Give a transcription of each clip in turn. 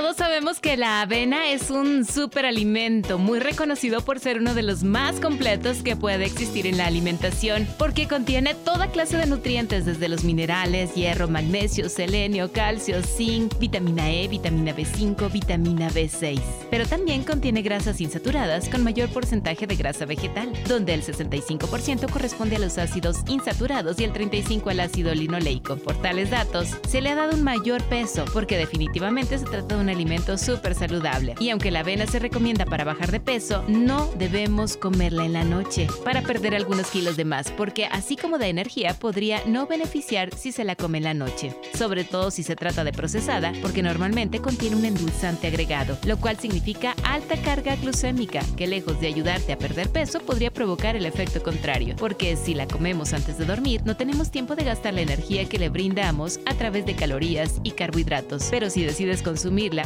Todos sabemos que la avena es un superalimento muy reconocido por ser uno de los más completos que puede existir en la alimentación, porque contiene toda clase de nutrientes desde los minerales, hierro, magnesio, selenio, calcio, zinc, vitamina E, vitamina B5, vitamina B6. Pero también contiene grasas insaturadas con mayor porcentaje de grasa vegetal, donde el 65% corresponde a los ácidos insaturados y el 35% al ácido linoleico. Por tales datos, se le ha dado un mayor peso porque definitivamente se trata de un alimento súper saludable. Y aunque la avena se recomienda para bajar de peso, no debemos comerla en la noche para perder algunos kilos de más, porque así como de energía podría no beneficiar si se la come en la noche. Sobre todo si se trata de procesada, porque normalmente contiene un endulzante agregado, lo cual significa alta carga glucémica, que lejos de ayudarte a perder peso podría provocar el efecto contrario, porque si la comemos antes de dormir, no tenemos tiempo de gastar la energía que le brindamos a través de calorías y carbohidratos. Pero si decides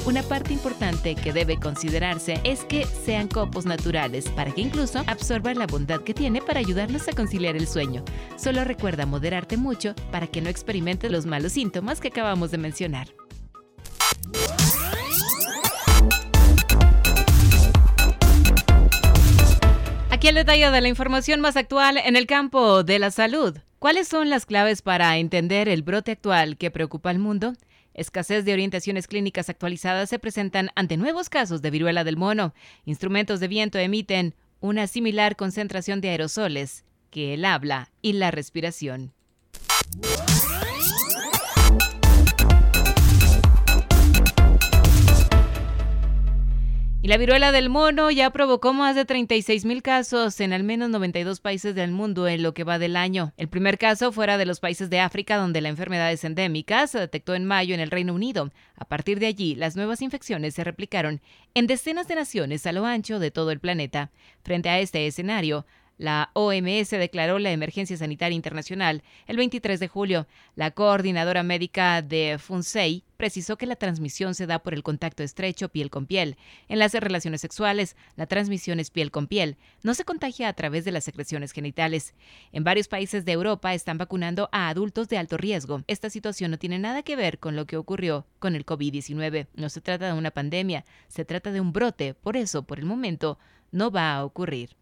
una parte importante que debe considerarse es que sean copos naturales, para que incluso absorban la bondad que tiene para ayudarnos a conciliar el sueño. Solo recuerda moderarte mucho para que no experimentes los malos síntomas que acabamos de mencionar. Aquí el detalle de la información más actual en el campo de la salud. ¿Cuáles son las claves para entender el brote actual que preocupa al mundo? Escasez de orientaciones clínicas actualizadas se presentan ante nuevos casos de viruela del mono. Instrumentos de viento emiten una similar concentración de aerosoles que el habla y la respiración. Y la viruela del mono ya provocó más de 36 mil casos en al menos 92 países del mundo en lo que va del año. El primer caso fuera de los países de África donde la enfermedad es endémica se detectó en mayo en el Reino Unido. A partir de allí, las nuevas infecciones se replicaron en decenas de naciones a lo ancho de todo el planeta. Frente a este escenario, la OMS declaró la emergencia sanitaria internacional el 23 de julio. La coordinadora médica de FUNSEI precisó que la transmisión se da por el contacto estrecho piel con piel. En las relaciones sexuales, la transmisión es piel con piel. No se contagia a través de las secreciones genitales. En varios países de Europa están vacunando a adultos de alto riesgo. Esta situación no tiene nada que ver con lo que ocurrió con el COVID-19. No se trata de una pandemia, se trata de un brote. Por eso, por el momento, no va a ocurrir.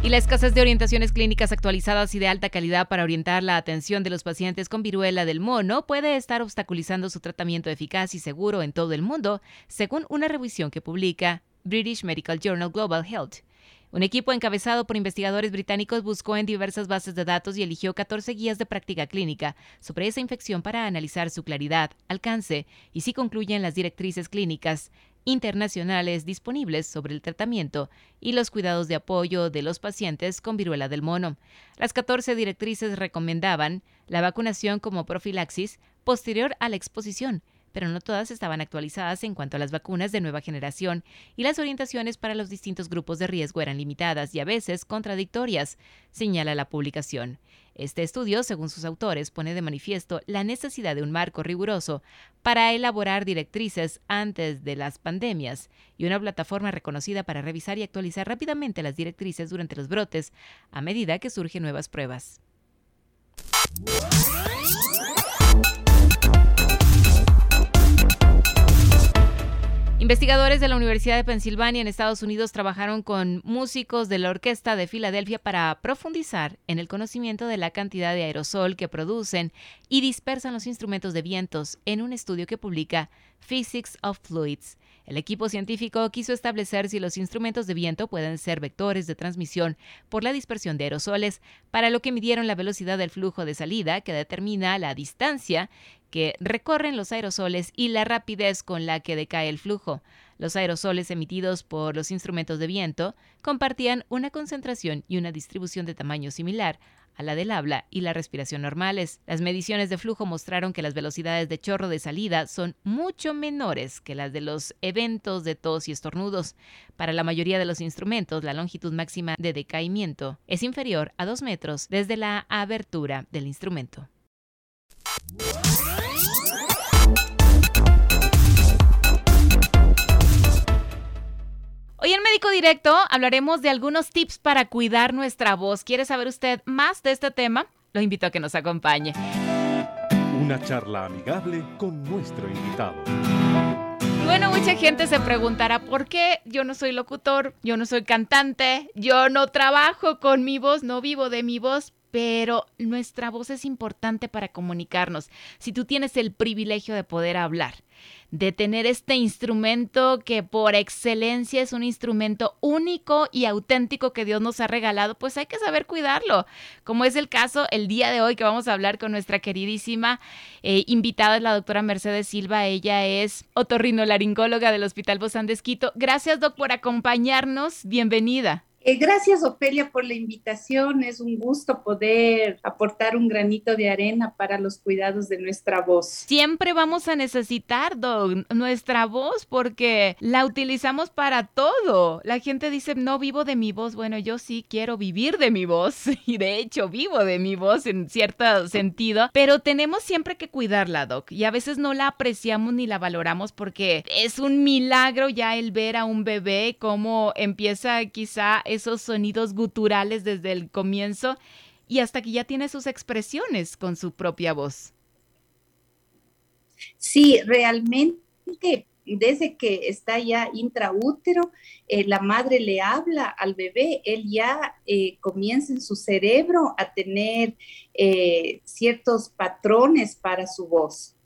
Y la escasez de orientaciones clínicas actualizadas y de alta calidad para orientar la atención de los pacientes con viruela del mono puede estar obstaculizando su tratamiento eficaz y seguro en todo el mundo, según una revisión que publica British Medical Journal Global Health. Un equipo encabezado por investigadores británicos buscó en diversas bases de datos y eligió 14 guías de práctica clínica sobre esa infección para analizar su claridad, alcance y si concluyen las directrices clínicas internacionales disponibles sobre el tratamiento y los cuidados de apoyo de los pacientes con viruela del mono. Las 14 directrices recomendaban la vacunación como profilaxis posterior a la exposición, pero no todas estaban actualizadas en cuanto a las vacunas de nueva generación y las orientaciones para los distintos grupos de riesgo eran limitadas y a veces contradictorias, señala la publicación. Este estudio, según sus autores, pone de manifiesto la necesidad de un marco riguroso para elaborar directrices antes de las pandemias y una plataforma reconocida para revisar y actualizar rápidamente las directrices durante los brotes a medida que surgen nuevas pruebas. Investigadores de la Universidad de Pensilvania en Estados Unidos trabajaron con músicos de la Orquesta de Filadelfia para profundizar en el conocimiento de la cantidad de aerosol que producen y dispersan los instrumentos de vientos en un estudio que publica Physics of Fluids. El equipo científico quiso establecer si los instrumentos de viento pueden ser vectores de transmisión por la dispersión de aerosoles, para lo que midieron la velocidad del flujo de salida, que determina la distancia que recorren los aerosoles y la rapidez con la que decae el flujo. Los aerosoles emitidos por los instrumentos de viento compartían una concentración y una distribución de tamaño similar a la del habla y la respiración normales. Las mediciones de flujo mostraron que las velocidades de chorro de salida son mucho menores que las de los eventos de tos y estornudos. Para la mayoría de los instrumentos, la longitud máxima de decaimiento es inferior a 2 metros desde la abertura del instrumento. Hoy en Médico Directo hablaremos de algunos tips para cuidar nuestra voz. ¿Quiere saber usted más de este tema? Lo invito a que nos acompañe. Una charla amigable con nuestro invitado. Bueno, mucha gente se preguntará por qué yo no soy locutor, yo no soy cantante, yo no trabajo con mi voz, no vivo de mi voz, pero nuestra voz es importante para comunicarnos. Si tú tienes el privilegio de poder hablar, de tener este instrumento que por excelencia es un instrumento único y auténtico que Dios nos ha regalado, pues hay que saber cuidarlo, como es el caso el día de hoy que vamos a hablar con nuestra queridísima eh, invitada, es la doctora Mercedes Silva. Ella es otorrinolaringóloga del Hospital Bozán de. Gracias, doc, por acompañarnos. Bienvenida. Eh, gracias, Ofelia, por la invitación. Es un gusto poder aportar un granito de arena para los cuidados de nuestra voz. Siempre vamos a necesitar, nuestra voz porque la utilizamos para todo. La gente dice, no vivo de mi voz. Bueno, yo sí quiero vivir de mi voz y de hecho vivo de mi voz en cierto sentido, pero tenemos siempre que cuidarla, Doc. Y a veces no la apreciamos ni la valoramos porque es un milagro ya el ver a un bebé cómo empieza quizá esos sonidos guturales desde el comienzo y hasta que ya tiene sus expresiones con su propia voz. Sí, realmente desde que está ya intraútero, eh, la madre le habla al bebé, él ya eh, comienza en su cerebro a tener eh, ciertos patrones para su voz,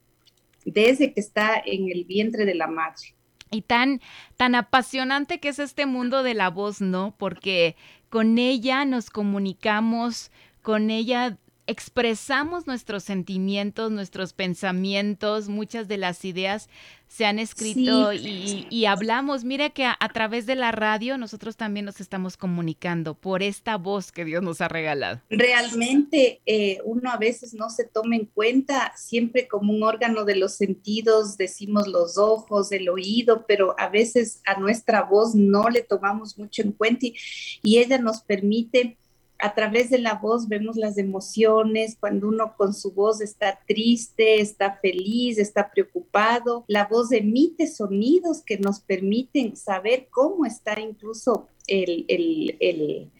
desde que está en el vientre de la madre y tan, tan apasionante que es este mundo de la voz, ¿no? Porque con ella nos comunicamos, con ella expresamos nuestros sentimientos, nuestros pensamientos, muchas de las ideas se han escrito y, hablamos. Mira que a, través de la radio nosotros también nos estamos comunicando por esta voz que Dios nos ha regalado. Realmente eh, uno a veces no se toma en cuenta, siempre como un órgano de los sentidos, decimos los ojos, el oído, pero a veces a nuestra voz no le tomamos mucho en cuenta y ella nos permite a través de la voz vemos las emociones, cuando uno con su voz está triste, está feliz, está preocupado, la voz emite sonidos que nos permiten saber cómo está incluso el, el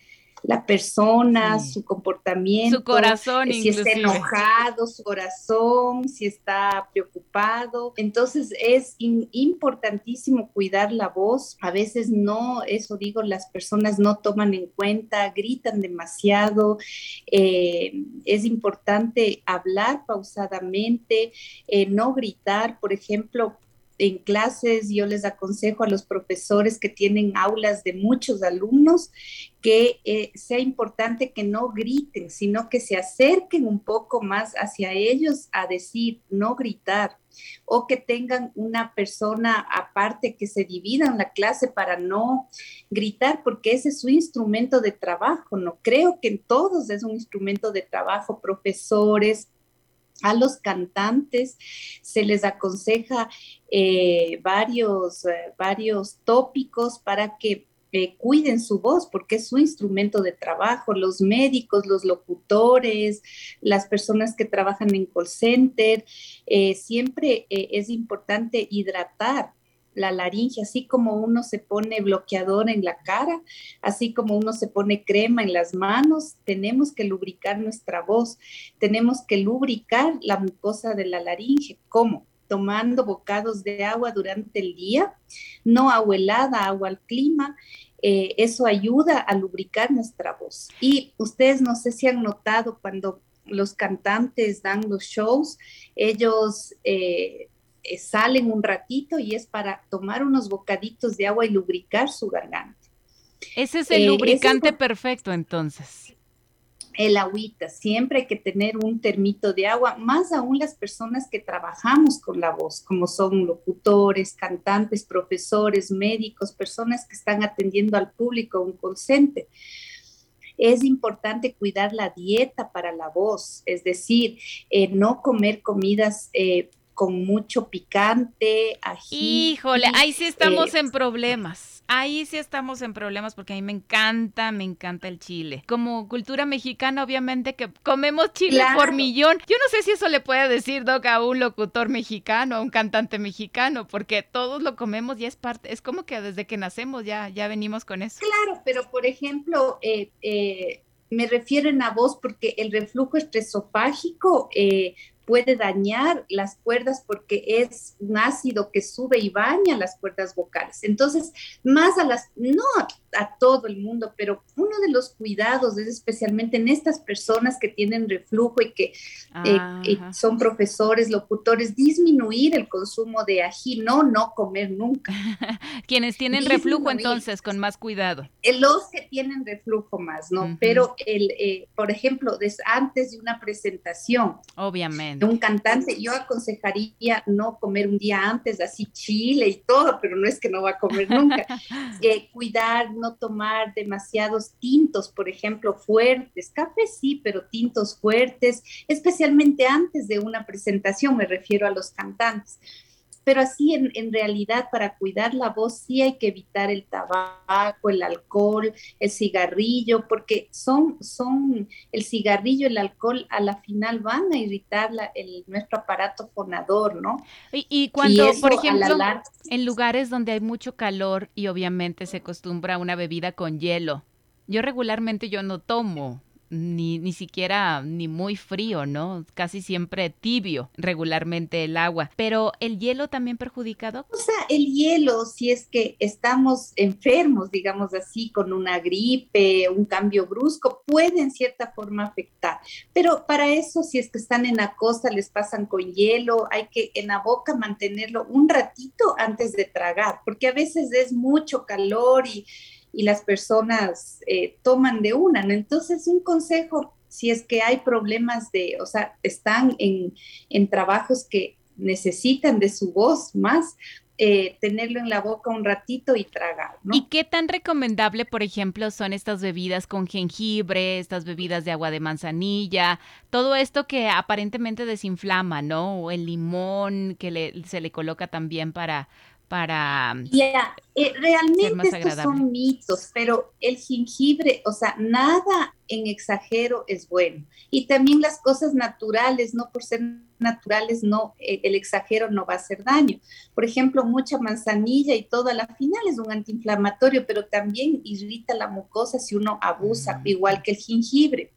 la persona, su comportamiento, su corazón, si está enojado, su corazón, si está preocupado. Entonces es importantísimo cuidar la voz. A veces no, eso digo, las personas no toman en cuenta, gritan demasiado. Eh, es importante hablar pausadamente, eh, no gritar, por ejemplo, en clases yo les aconsejo a los profesores que tienen aulas de muchos alumnos que eh, sea importante que no griten, sino que se acerquen un poco más hacia ellos a decir, no gritar, o que tengan una persona aparte que se divida en la clase para no gritar, porque ese es su instrumento de trabajo, ¿no? Creo que en todos es un instrumento de trabajo, profesores, a los cantantes se les aconseja eh, varios, eh, varios tópicos para que eh, cuiden su voz porque es su instrumento de trabajo, los médicos, los locutores, las personas que trabajan en call center, siempre es importante hidratar la laringe, así como uno se pone bloqueador en la cara, así como uno se pone crema en las manos, tenemos que lubricar nuestra voz, tenemos que lubricar la mucosa de la laringe. ¿Cómo? Tomando bocados de agua durante el día, no agua helada, agua al clima. Eh, eso ayuda a lubricar nuestra voz. Y ustedes no sé si han notado cuando los cantantes dan los shows, ellos eh, eh, salen un ratito y es para tomar unos bocaditos de agua y lubricar su garganta. Ese es el eh, lubricante perfecto entonces. el agüita, siempre hay que tener un termito de agua, más aún las personas que trabajamos con la voz, como son locutores, cantantes, profesores, médicos, personas que están atendiendo al público, un consente. Es importante cuidar la dieta para la voz, es decir, eh, no comer comidas eh, con mucho picante, ají. Híjole, ahí sí estamos eh, en problemas ahí sí estamos en problemas porque a mí me encanta, me encanta el chile. Como cultura mexicana, obviamente que comemos chile por millón. Yo no sé si eso le puede decir, Doc, a un locutor mexicano, a un cantante mexicano, porque todos lo comemos y es parte, es como que desde que nacemos ya, ya venimos con eso. Claro, pero por ejemplo, eh, eh, me refieren a vos porque el reflujo estresofágico eh, puede dañar las cuerdas porque es un ácido que sube y baña las cuerdas vocales. Entonces, más a las, no a, todo el mundo, pero uno de los cuidados es especialmente en estas personas que tienen reflujo y que eh, son profesores, locutores, disminuir el consumo de ají, no, no comer nunca. Quienes tienen reflujo entonces, con más cuidado. Eh, los que tienen reflujo más, ¿no? Pero, el, eh, por ejemplo, antes de una presentación. Obviamente un cantante, yo aconsejaría no comer un día antes, así chile y todo, pero no es que no va a comer nunca. Eh, cuidar, no tomar demasiados tintos, por ejemplo, fuertes, café sí, pero tintos fuertes, especialmente antes de una presentación, me refiero a los cantantes pero así en, en, realidad para cuidar la voz sí hay que evitar el tabaco, el alcohol, el cigarrillo, porque son, son el cigarrillo, el alcohol a la final van a irritar el, nuestro aparato fonador, ¿no? Y, cuando, por ejemplo, en lugares donde hay mucho calor y obviamente se acostumbra a una bebida con hielo, yo regularmente yo no tomo ni, ni siquiera ni muy frío, ¿no? Casi siempre tibio regularmente el agua. Pero el hielo también perjudicado. O sea, el hielo, si es que estamos enfermos, digamos así, con una gripe, un cambio brusco, puede en cierta forma afectar. Pero para eso, si es que están en la costa, les pasan con hielo, hay que en la boca mantenerlo un ratito antes de tragar, porque a veces es mucho calor y y las personas eh, toman de una, ¿no? Entonces, un consejo, si es que hay problemas de, o sea, están en, en trabajos que necesitan de su voz más, eh, tenerlo en la boca un ratito y tragar. ¿no? ¿Y qué tan recomendable, por ejemplo, son estas bebidas con jengibre, estas bebidas de agua de manzanilla, todo esto que aparentemente desinflama, ¿no? O el limón que se le coloca también para, para... Ya, eh, realmente estos son mitos, pero el jengibre, o sea, nada en exagero es bueno. Y también las cosas naturales, no por ser naturales, no, eh, el exagero no va a hacer daño. Por ejemplo, mucha manzanilla y todo, a la final es un antiinflamatorio, pero también irrita la mucosa si uno abusa, mm. igual que el jengibre.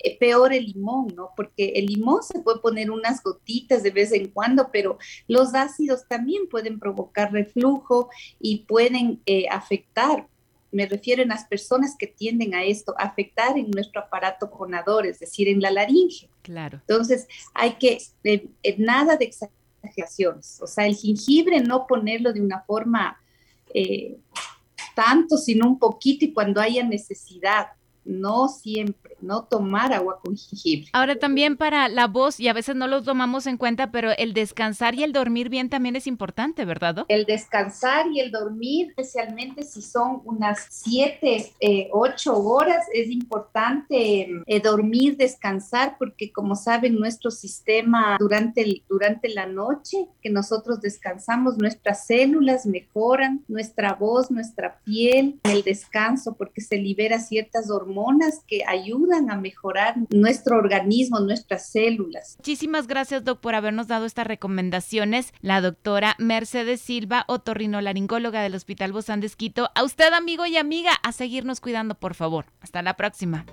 Eh, peor el limón, ¿no? Porque el limón se puede poner unas gotitas de vez en cuando, pero los ácidos también pueden provocar reflujo y pueden eh, afectar me refiero a las personas que tienden a esto, afectar en nuestro aparato conador, es decir, en la laringe. Claro. Entonces, hay que, eh, nada de exageraciones, o sea, el jengibre no ponerlo de una forma tanto, sino un poquito y cuando haya necesidad no siempre, no tomar agua con jengibre. Ahora también para la voz, y a veces no lo tomamos en cuenta, pero el descansar y el dormir bien también es importante, ¿verdad? El descansar y el dormir, especialmente si son unas siete, eh, ocho horas, es importante eh, dormir, descansar, porque como saben, nuestro sistema durante, el, durante la noche que nosotros descansamos, nuestras células mejoran, nuestra voz, nuestra piel, el descanso, porque se libera ciertas hormonas que ayudan a mejorar nuestro organismo, nuestras células. Muchísimas gracias, Doc, por habernos dado estas recomendaciones. La doctora Mercedes Silva, otorrinolaringóloga del Hospital Bozán de Esquito. A usted, amigo y amiga, a seguirnos cuidando, por favor. Hasta la próxima.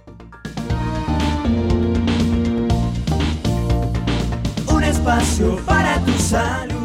Un espacio para tu salud.